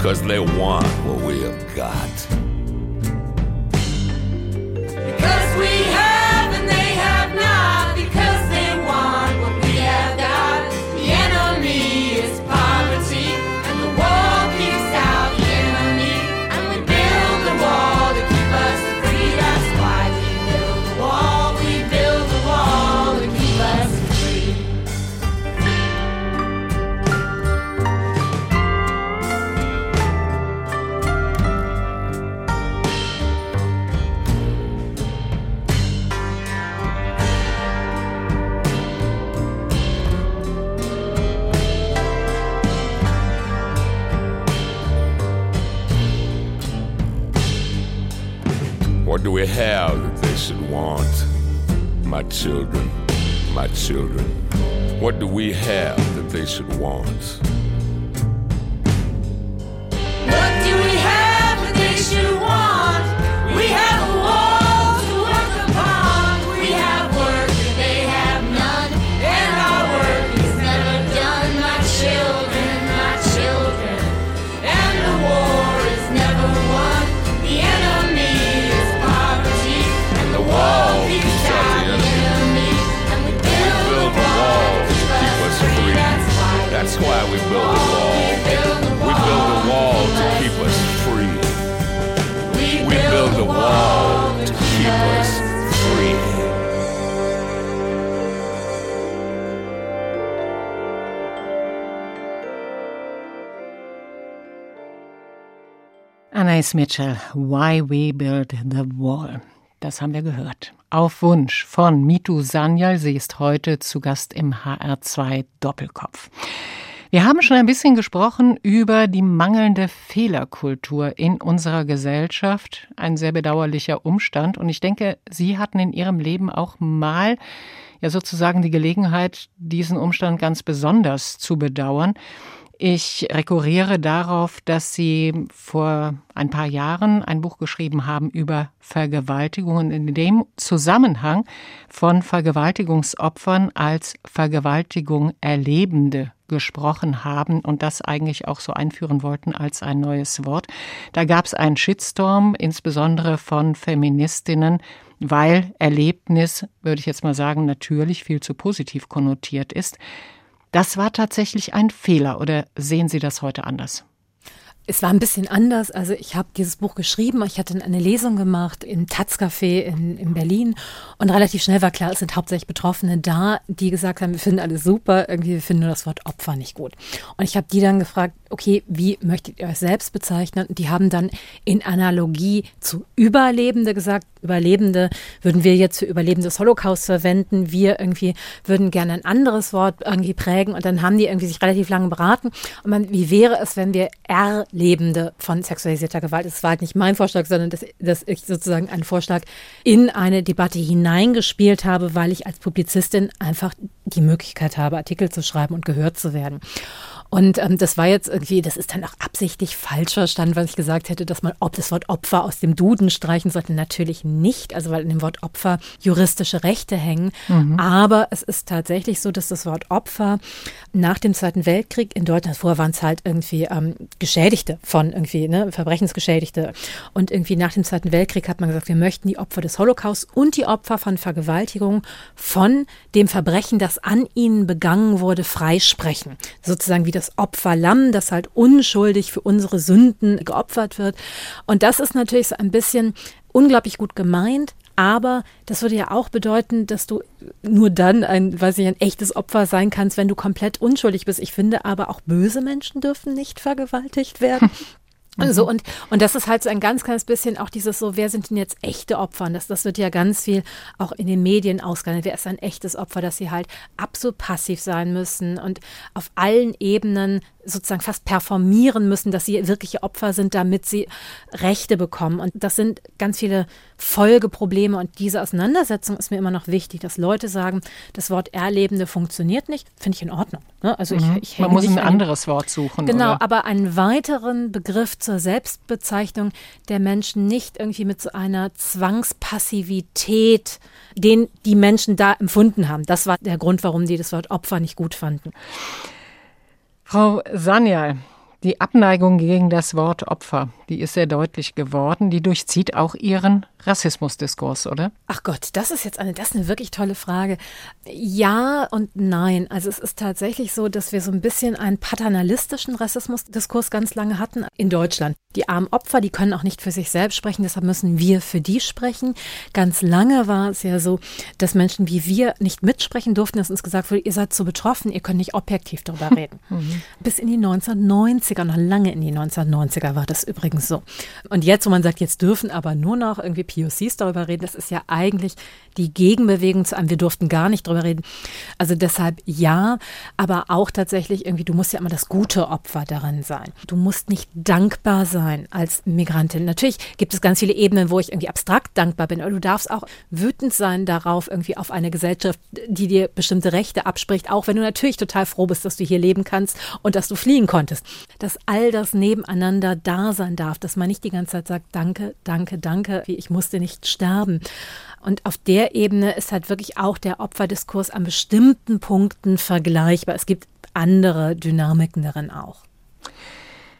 because they want what we have got. We have that they should want? My children, my children. What do we have that they should want? Anais Mitchell, Why We Build the Wall. Das haben wir gehört. Auf Wunsch von Mitu Sanyal. Sie ist heute zu Gast im HR2 Doppelkopf. Wir haben schon ein bisschen gesprochen über die mangelnde Fehlerkultur in unserer Gesellschaft. Ein sehr bedauerlicher Umstand. Und ich denke, Sie hatten in Ihrem Leben auch mal ja sozusagen die Gelegenheit, diesen Umstand ganz besonders zu bedauern. Ich rekurriere darauf, dass Sie vor ein paar Jahren ein Buch geschrieben haben über Vergewaltigungen in dem Zusammenhang von Vergewaltigungsopfern als Vergewaltigung Erlebende gesprochen haben und das eigentlich auch so einführen wollten als ein neues Wort. Da gab es einen Shitstorm, insbesondere von Feministinnen, weil Erlebnis, würde ich jetzt mal sagen, natürlich viel zu positiv konnotiert ist. Das war tatsächlich ein Fehler oder sehen Sie das heute anders? Es war ein bisschen anders. Also ich habe dieses Buch geschrieben, ich hatte eine Lesung gemacht im Taz-Café in, in Berlin und relativ schnell war klar, es sind hauptsächlich Betroffene da, die gesagt haben, wir finden alles super, irgendwie wir finden nur das Wort Opfer nicht gut. Und ich habe die dann gefragt, okay, wie möchtet ihr euch selbst bezeichnen? Und die haben dann in Analogie zu Überlebende gesagt, Überlebende würden wir jetzt für Überlebende des Holocaust verwenden, wir irgendwie würden gerne ein anderes Wort irgendwie prägen und dann haben die irgendwie sich relativ lange beraten und man, wie wäre es, wenn wir Erlebende von sexualisierter Gewalt, das war halt nicht mein Vorschlag, sondern dass, dass ich sozusagen einen Vorschlag in eine Debatte hineingespielt habe, weil ich als Publizistin einfach die Möglichkeit habe, Artikel zu schreiben und gehört zu werden. Und ähm, das war jetzt irgendwie, das ist dann auch absichtlich falsch verstanden, was ich gesagt hätte, dass man ob das Wort Opfer aus dem Duden streichen sollte. Natürlich nicht, also weil in dem Wort Opfer juristische Rechte hängen. Mhm. Aber es ist tatsächlich so, dass das Wort Opfer nach dem Zweiten Weltkrieg in Deutschland, vorher waren es halt irgendwie ähm, Geschädigte von irgendwie, ne, Verbrechensgeschädigte. Und irgendwie nach dem Zweiten Weltkrieg hat man gesagt, wir möchten die Opfer des Holocaust und die Opfer von Vergewaltigung von dem Verbrechen, das an ihnen begangen wurde, freisprechen. Sozusagen wie das Opferlamm, das halt unschuldig für unsere Sünden geopfert wird. Und das ist natürlich so ein bisschen unglaublich gut gemeint, aber das würde ja auch bedeuten, dass du nur dann ein, weiß ich, ein echtes Opfer sein kannst, wenn du komplett unschuldig bist. Ich finde aber auch böse Menschen dürfen nicht vergewaltigt werden. Mhm. So, und, und das ist halt so ein ganz kleines bisschen auch dieses so, wer sind denn jetzt echte Opfer? Und das, das wird ja ganz viel auch in den Medien ausgehandelt. Wer ist ein echtes Opfer, dass sie halt absolut passiv sein müssen und auf allen Ebenen sozusagen fast performieren müssen, dass sie wirkliche Opfer sind, damit sie Rechte bekommen. Und das sind ganz viele Folgeprobleme. Und diese Auseinandersetzung ist mir immer noch wichtig, dass Leute sagen, das Wort Erlebende funktioniert nicht. Finde ich in Ordnung. Ne? Also mhm. ich, ich Man muss ein anderes Wort suchen. Genau, oder? aber einen weiteren Begriff zur Selbstbezeichnung der Menschen nicht irgendwie mit so einer Zwangspassivität, den die Menschen da empfunden haben. Das war der Grund, warum die das Wort Opfer nicht gut fanden. Frau Sanyal, die Abneigung gegen das Wort Opfer, die ist sehr deutlich geworden. Die durchzieht auch Ihren Rassismusdiskurs, oder? Ach Gott, das ist jetzt eine, das ist eine wirklich tolle Frage. Ja und nein. Also es ist tatsächlich so, dass wir so ein bisschen einen paternalistischen Rassismusdiskurs ganz lange hatten in Deutschland. Die armen Opfer, die können auch nicht für sich selbst sprechen, deshalb müssen wir für die sprechen. Ganz lange war es ja so, dass Menschen wie wir nicht mitsprechen durften, dass uns gesagt wurde, ihr seid so betroffen, ihr könnt nicht objektiv darüber reden. Mhm. Bis in die 1990er, noch lange in die 1990er war das übrigens so. Und jetzt, wo man sagt, jetzt dürfen aber nur noch irgendwie POCs darüber reden, das ist ja eigentlich die Gegenbewegung zu einem, wir durften gar nicht darüber reden. Also deshalb ja, aber auch tatsächlich irgendwie, du musst ja immer das gute Opfer darin sein. Du musst nicht dankbar sein als Migrantin. Natürlich gibt es ganz viele Ebenen, wo ich irgendwie abstrakt dankbar bin, aber du darfst auch wütend sein darauf, irgendwie auf eine Gesellschaft, die dir bestimmte Rechte abspricht, auch wenn du natürlich total froh bist, dass du hier leben kannst und dass du fliehen konntest. Dass all das nebeneinander da sein darf, dass man nicht die ganze Zeit sagt, danke, danke, danke, wie ich musste nicht sterben. Und auf der Ebene ist halt wirklich auch der Opferdiskurs an bestimmten Punkten vergleichbar. Es gibt andere Dynamiken darin auch.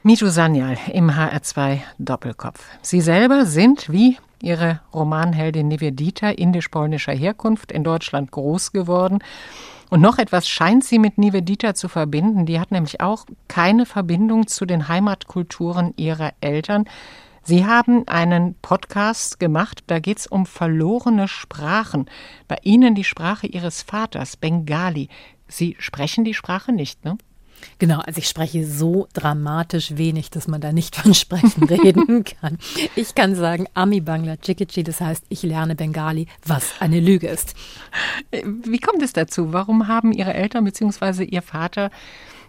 Mito Sanyal im HR2 Doppelkopf. Sie selber sind wie ihre Romanheldin Nivedita indisch-polnischer Herkunft in Deutschland groß geworden. Und noch etwas scheint sie mit Nivedita zu verbinden. Die hat nämlich auch keine Verbindung zu den Heimatkulturen ihrer Eltern. Sie haben einen Podcast gemacht, da geht es um verlorene Sprachen. Bei Ihnen die Sprache Ihres Vaters, Bengali. Sie sprechen die Sprache nicht, ne? Genau, also ich spreche so dramatisch wenig, dass man da nicht von Sprechen reden kann. Ich kann sagen, Ami Bangla Chikichi, das heißt, ich lerne Bengali, was eine Lüge ist. Wie kommt es dazu? Warum haben Ihre Eltern bzw. Ihr Vater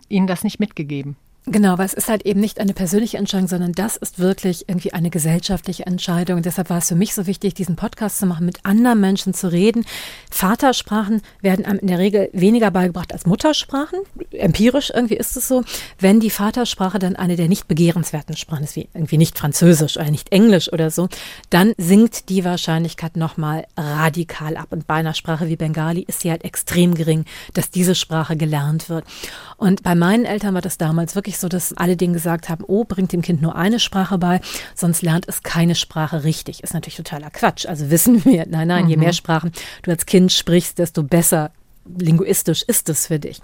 Ihnen das nicht mitgegeben? Genau, weil es ist halt eben nicht eine persönliche Entscheidung, sondern das ist wirklich irgendwie eine gesellschaftliche Entscheidung. Und deshalb war es für mich so wichtig, diesen Podcast zu machen, mit anderen Menschen zu reden. Vatersprachen werden einem in der Regel weniger beigebracht als Muttersprachen. Empirisch irgendwie ist es so. Wenn die Vatersprache dann eine der nicht begehrenswerten Sprachen ist, wie irgendwie nicht Französisch oder nicht Englisch oder so, dann sinkt die Wahrscheinlichkeit nochmal radikal ab. Und bei einer Sprache wie Bengali ist sie halt extrem gering, dass diese Sprache gelernt wird. Und bei meinen Eltern war das damals wirklich so, dass alle denen gesagt haben, oh, bringt dem Kind nur eine Sprache bei, sonst lernt es keine Sprache richtig. Ist natürlich totaler Quatsch. Also wissen wir, nein, nein, je mehr Sprachen du als Kind sprichst, desto besser linguistisch ist es für dich.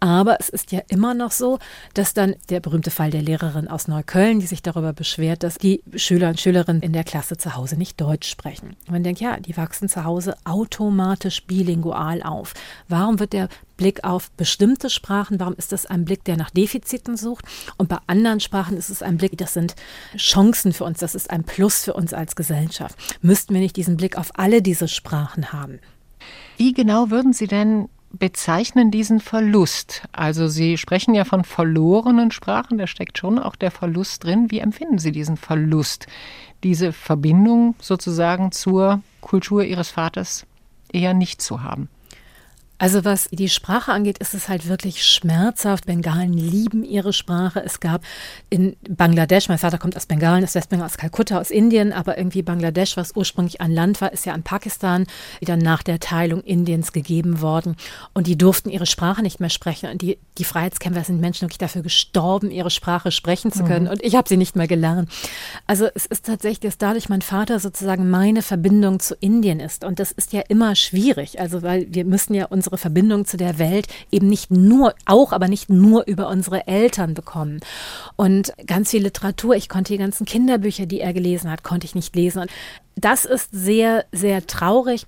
Aber es ist ja immer noch so, dass dann der berühmte Fall der Lehrerin aus Neukölln, die sich darüber beschwert, dass die Schüler und Schülerinnen in der Klasse zu Hause nicht Deutsch sprechen. Man denkt, ja, die wachsen zu Hause automatisch bilingual auf. Warum wird der Blick auf bestimmte Sprachen, warum ist das ein Blick, der nach Defiziten sucht? Und bei anderen Sprachen ist es ein Blick, das sind Chancen für uns, das ist ein Plus für uns als Gesellschaft. Müssten wir nicht diesen Blick auf alle diese Sprachen haben? Wie genau würden Sie denn bezeichnen diesen Verlust? Also Sie sprechen ja von verlorenen Sprachen, da steckt schon auch der Verlust drin. Wie empfinden Sie diesen Verlust, diese Verbindung sozusagen zur Kultur Ihres Vaters eher nicht zu haben? Also was die Sprache angeht, ist es halt wirklich schmerzhaft. Bengalen lieben ihre Sprache. Es gab in Bangladesch, mein Vater kommt aus Bengalen, aus Westbengal, aus Kalkutta, aus Indien, aber irgendwie Bangladesch, was ursprünglich ein Land war, ist ja an Pakistan wieder nach der Teilung Indiens gegeben worden. Und die durften ihre Sprache nicht mehr sprechen. Und die, die Freiheitskämpfer sind Menschen wirklich dafür gestorben, ihre Sprache sprechen zu können. Mhm. Und ich habe sie nicht mehr gelernt. Also es ist tatsächlich, dass dadurch mein Vater sozusagen meine Verbindung zu Indien ist. Und das ist ja immer schwierig. Also weil wir müssen ja unsere Verbindung zu der Welt eben nicht nur, auch aber nicht nur über unsere Eltern bekommen. Und ganz viel Literatur, ich konnte die ganzen Kinderbücher, die er gelesen hat, konnte ich nicht lesen. Und das ist sehr, sehr traurig.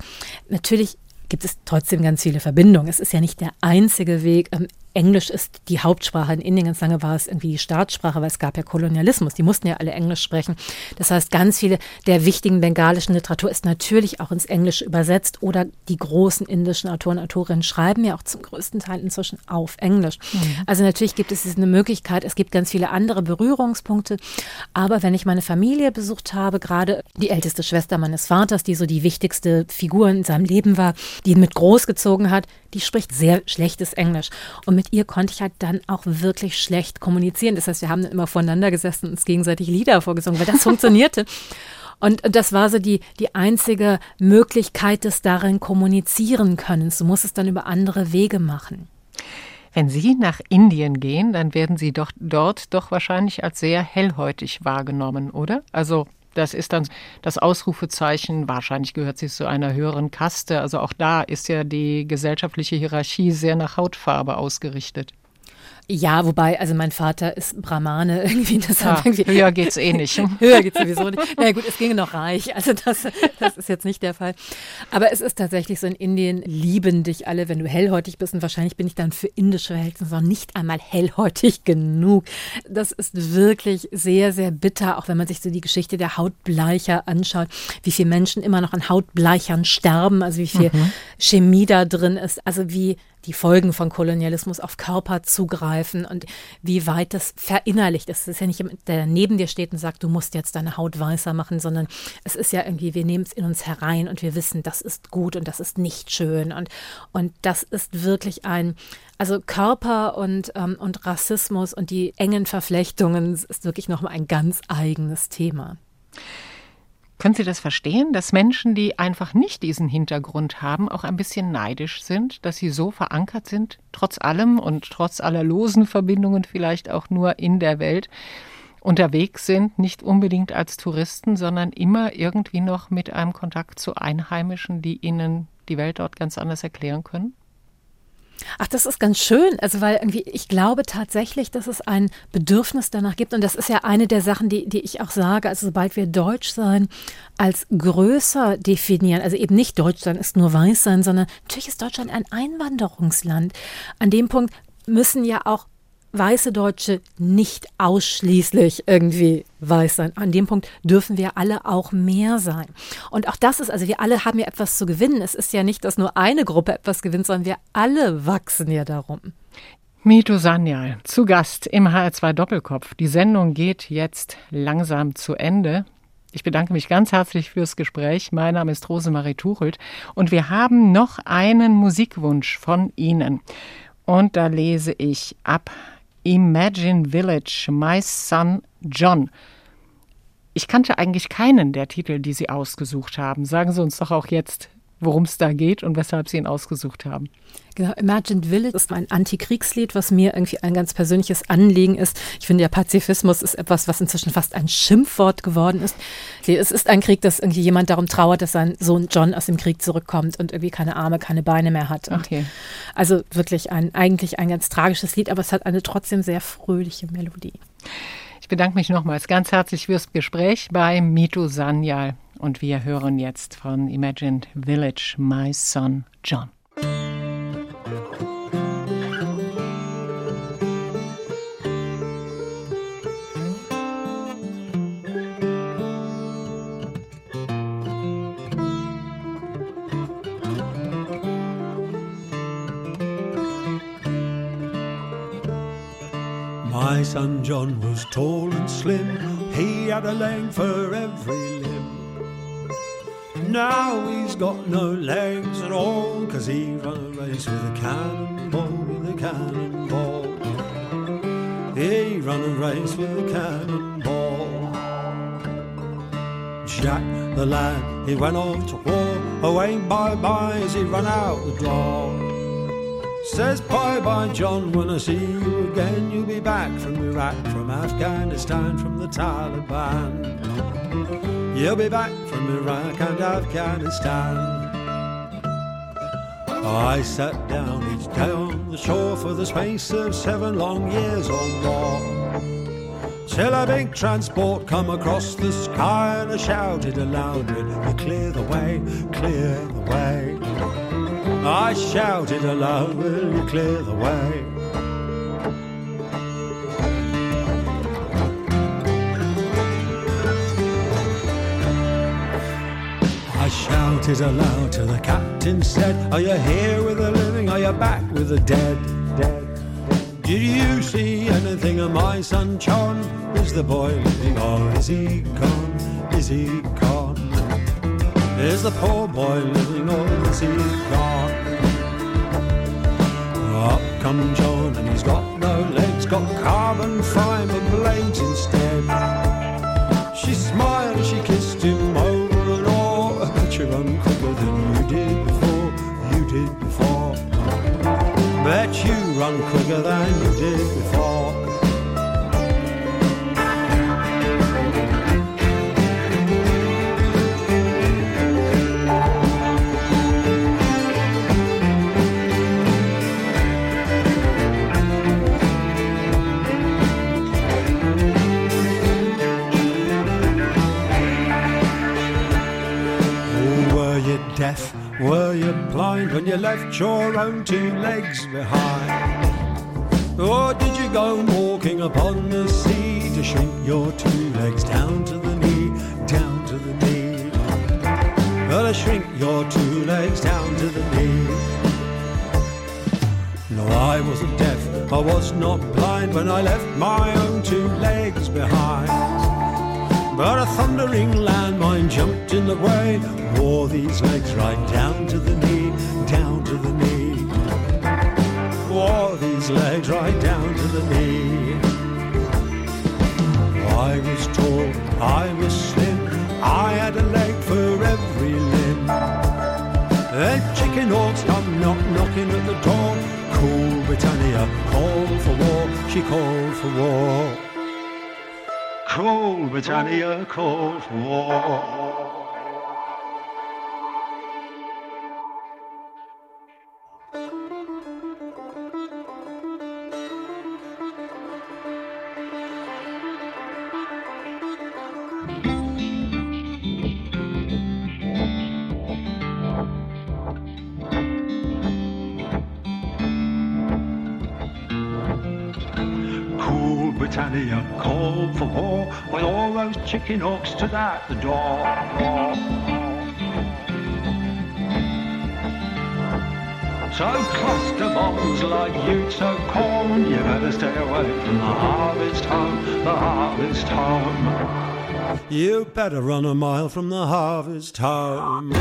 Natürlich gibt es trotzdem ganz viele Verbindungen. Es ist ja nicht der einzige Weg. Englisch ist die Hauptsprache. In Indien ganz lange war es irgendwie die Staatssprache, weil es gab ja Kolonialismus. Die mussten ja alle Englisch sprechen. Das heißt, ganz viele der wichtigen bengalischen Literatur ist natürlich auch ins Englische übersetzt oder die großen indischen Autoren, Autorinnen schreiben ja auch zum größten Teil inzwischen auf Englisch. Mhm. Also natürlich gibt es eine Möglichkeit. Es gibt ganz viele andere Berührungspunkte. Aber wenn ich meine Familie besucht habe, gerade die älteste Schwester meines Vaters, die so die wichtigste Figur in seinem Leben war, die ihn mit großgezogen hat, die spricht sehr schlechtes Englisch. Und mit ihr konnte ich halt dann auch wirklich schlecht kommunizieren. Das heißt, wir haben dann immer voneinander gesessen und uns gegenseitig Lieder vorgesungen, weil das funktionierte. Und das war so die, die einzige Möglichkeit des darin kommunizieren können. Du musst es dann über andere Wege machen. Wenn Sie nach Indien gehen, dann werden Sie doch dort doch wahrscheinlich als sehr hellhäutig wahrgenommen, oder? Also das ist dann das Ausrufezeichen. Wahrscheinlich gehört sie zu einer höheren Kaste. Also auch da ist ja die gesellschaftliche Hierarchie sehr nach Hautfarbe ausgerichtet. Ja, wobei, also mein Vater ist Brahmane irgendwie. Das ja, irgendwie höher geht's eh nicht. höher geht's sowieso nicht. Na naja, gut, es ginge noch reich. Also das, das ist jetzt nicht der Fall. Aber es ist tatsächlich so, in Indien lieben dich alle, wenn du hellhäutig bist. Und wahrscheinlich bin ich dann für indische Verhältnisse noch nicht einmal hellhäutig genug. Das ist wirklich sehr, sehr bitter, auch wenn man sich so die Geschichte der Hautbleicher anschaut, wie viele Menschen immer noch an Hautbleichern sterben, also wie viel mhm. Chemie da drin ist, also wie die Folgen von Kolonialismus auf Körper zugreifen und wie weit das verinnerlicht ist. Es ist ja nicht der neben dir steht und sagt, du musst jetzt deine Haut weißer machen, sondern es ist ja irgendwie, wir nehmen es in uns herein und wir wissen, das ist gut und das ist nicht schön. Und, und das ist wirklich ein, also Körper und, ähm, und Rassismus und die engen Verflechtungen ist wirklich nochmal ein ganz eigenes Thema. Können Sie das verstehen, dass Menschen, die einfach nicht diesen Hintergrund haben, auch ein bisschen neidisch sind, dass sie so verankert sind, trotz allem und trotz aller losen Verbindungen vielleicht auch nur in der Welt unterwegs sind, nicht unbedingt als Touristen, sondern immer irgendwie noch mit einem Kontakt zu Einheimischen, die ihnen die Welt dort ganz anders erklären können? Ach, das ist ganz schön. Also, weil irgendwie, ich glaube tatsächlich, dass es ein Bedürfnis danach gibt. Und das ist ja eine der Sachen, die, die ich auch sage. Also, sobald wir Deutsch sein als größer definieren, also eben nicht Deutsch sein ist nur weiß sein, sondern natürlich ist Deutschland ein Einwanderungsland. An dem Punkt müssen ja auch weiße Deutsche nicht ausschließlich irgendwie weiß sein. An dem Punkt dürfen wir alle auch mehr sein. Und auch das ist, also wir alle haben ja etwas zu gewinnen. Es ist ja nicht, dass nur eine Gruppe etwas gewinnt, sondern wir alle wachsen ja darum. Mito Sanyal, zu Gast im HR2 Doppelkopf. Die Sendung geht jetzt langsam zu Ende. Ich bedanke mich ganz herzlich fürs Gespräch. Mein Name ist Rosemarie Tuchelt und wir haben noch einen Musikwunsch von Ihnen. Und da lese ich ab Imagine Village, My Son John. Ich kannte eigentlich keinen der Titel, die Sie ausgesucht haben. Sagen Sie uns doch auch jetzt, worum es da geht und weshalb Sie ihn ausgesucht haben. Genau, Imagined Village ist ein Antikriegslied, was mir irgendwie ein ganz persönliches Anliegen ist. Ich finde, der Pazifismus ist etwas, was inzwischen fast ein Schimpfwort geworden ist. Es ist ein Krieg, dass irgendwie jemand darum trauert, dass sein Sohn John aus dem Krieg zurückkommt und irgendwie keine Arme, keine Beine mehr hat. Okay. Also wirklich ein, eigentlich ein ganz tragisches Lied, aber es hat eine trotzdem sehr fröhliche Melodie. Ich bedanke mich nochmals ganz herzlich fürs Gespräch bei Mito Sanyal. Und wir hören jetzt von Imagined Village My Son John. My son John was tall and slim, he had a leg for every limb. Now he's got no legs at all, cause he run a race with a cannonball, with a cannonball. He run a race with a cannonball. Jack the lad, he went off to war, away bye bye as he ran out the door. Says bye bye, John, when I see you again, you'll be back from Iraq, from Afghanistan, from the Taliban. You'll be back from Iraq and Afghanistan. I sat down each day on the shore for the space of seven long years or more. Till a big transport come across the sky and I shouted aloud, you clear the way, clear the way. I shouted aloud, will you clear the way? Shouted aloud till the captain said, Are you here with the living? Are you back with the dead? Dead. Did you see anything of my son John? Is the boy living or is he gone? Is he gone? Is the poor boy living or is he gone? Up come John and he's got no legs, got carbon fibre blades instead. She smiled, and she kissed him than you did before, you did before. Bet you run quicker than you did before. Were you blind when you left your own two legs behind? Or did you go walking upon the sea to shrink your two legs down to the knee, down to the knee? Well, to shrink your two legs down to the knee. No, I wasn't deaf, I was not blind when I left my own two legs behind. But a thundering landmine jumped in the way, wore these legs right down to the knee, down to the knee. Wore these legs right down to the knee. I was tall, I was slim, I had a leg for every limb. Then chicken hawks come knock knocking at the door. Cool Britannia called for war, she called for war. Cool Britannia called for war. Chicken hawks stood at the door. So cluster bombs like Utes of corn, you better stay away from the harvest home, the harvest home. You better run a mile from the harvest home.